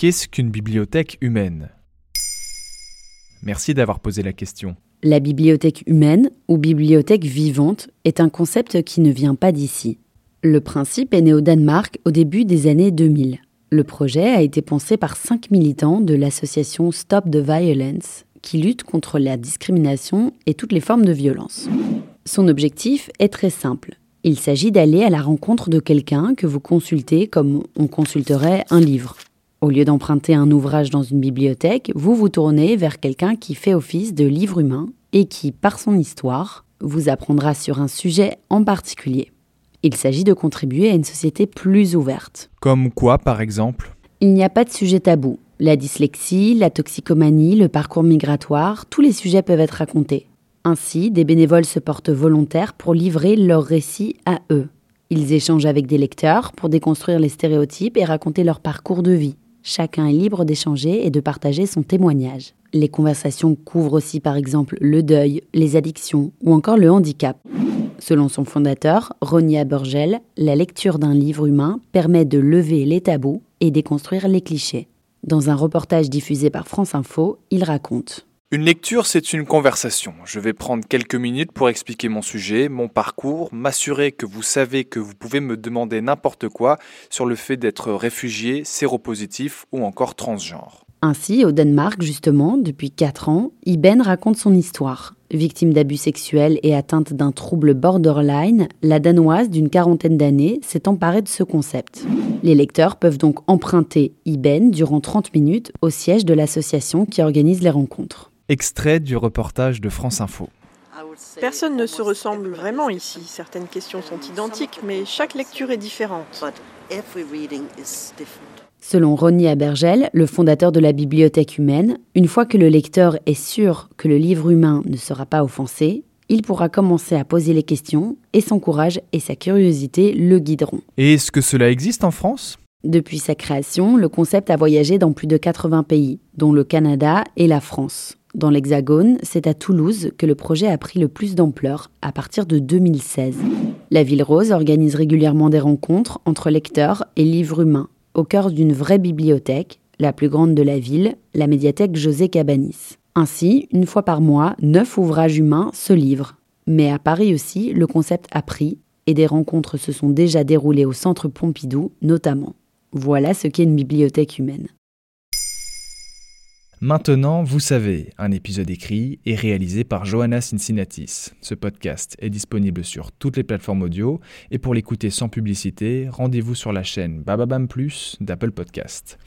Qu'est-ce qu'une bibliothèque humaine? Merci d'avoir posé la question. La bibliothèque humaine ou bibliothèque vivante est un concept qui ne vient pas d'ici. Le principe est né au Danemark au début des années 2000. Le projet a été pensé par cinq militants de l'association Stop the Violence qui lutte contre la discrimination et toutes les formes de violence. Son objectif est très simple. Il s'agit d'aller à la rencontre de quelqu'un que vous consultez comme on consulterait un livre. Au lieu d'emprunter un ouvrage dans une bibliothèque, vous vous tournez vers quelqu'un qui fait office de livre humain et qui, par son histoire, vous apprendra sur un sujet en particulier. Il s'agit de contribuer à une société plus ouverte. Comme quoi, par exemple? Il n'y a pas de sujet tabou. La dyslexie, la toxicomanie, le parcours migratoire, tous les sujets peuvent être racontés. Ainsi, des bénévoles se portent volontaires pour livrer leurs récits à eux. Ils échangent avec des lecteurs pour déconstruire les stéréotypes et raconter leur parcours de vie. Chacun est libre d'échanger et de partager son témoignage. Les conversations couvrent aussi par exemple le deuil, les addictions ou encore le handicap. Selon son fondateur, Ronia Burgel, la lecture d'un livre humain permet de lever les tabous et déconstruire les clichés. Dans un reportage diffusé par France Info, il raconte une lecture, c'est une conversation. Je vais prendre quelques minutes pour expliquer mon sujet, mon parcours, m'assurer que vous savez que vous pouvez me demander n'importe quoi sur le fait d'être réfugié, séropositif ou encore transgenre. Ainsi, au Danemark, justement, depuis 4 ans, Iben raconte son histoire. Victime d'abus sexuels et atteinte d'un trouble borderline, la Danoise d'une quarantaine d'années s'est emparée de ce concept. Les lecteurs peuvent donc emprunter Iben durant 30 minutes au siège de l'association qui organise les rencontres. Extrait du reportage de France Info. Personne ne se ressemble vraiment ici. Certaines questions sont identiques, mais chaque lecture est différente. Selon Ronnie Abergel, le fondateur de la bibliothèque humaine, une fois que le lecteur est sûr que le livre humain ne sera pas offensé, il pourra commencer à poser les questions et son courage et sa curiosité le guideront. Et est-ce que cela existe en France? Depuis sa création, le concept a voyagé dans plus de 80 pays, dont le Canada et la France. Dans l'Hexagone, c'est à Toulouse que le projet a pris le plus d'ampleur à partir de 2016. La Ville Rose organise régulièrement des rencontres entre lecteurs et livres humains, au cœur d'une vraie bibliothèque, la plus grande de la ville, la médiathèque José Cabanis. Ainsi, une fois par mois, neuf ouvrages humains se livrent. Mais à Paris aussi, le concept a pris et des rencontres se sont déjà déroulées au centre Pompidou notamment. Voilà ce qu'est une bibliothèque humaine. Maintenant, vous savez, un épisode écrit et réalisé par Johanna Cincinnatis. Ce podcast est disponible sur toutes les plateformes audio et pour l'écouter sans publicité, rendez-vous sur la chaîne Bababam Plus d'Apple Podcast.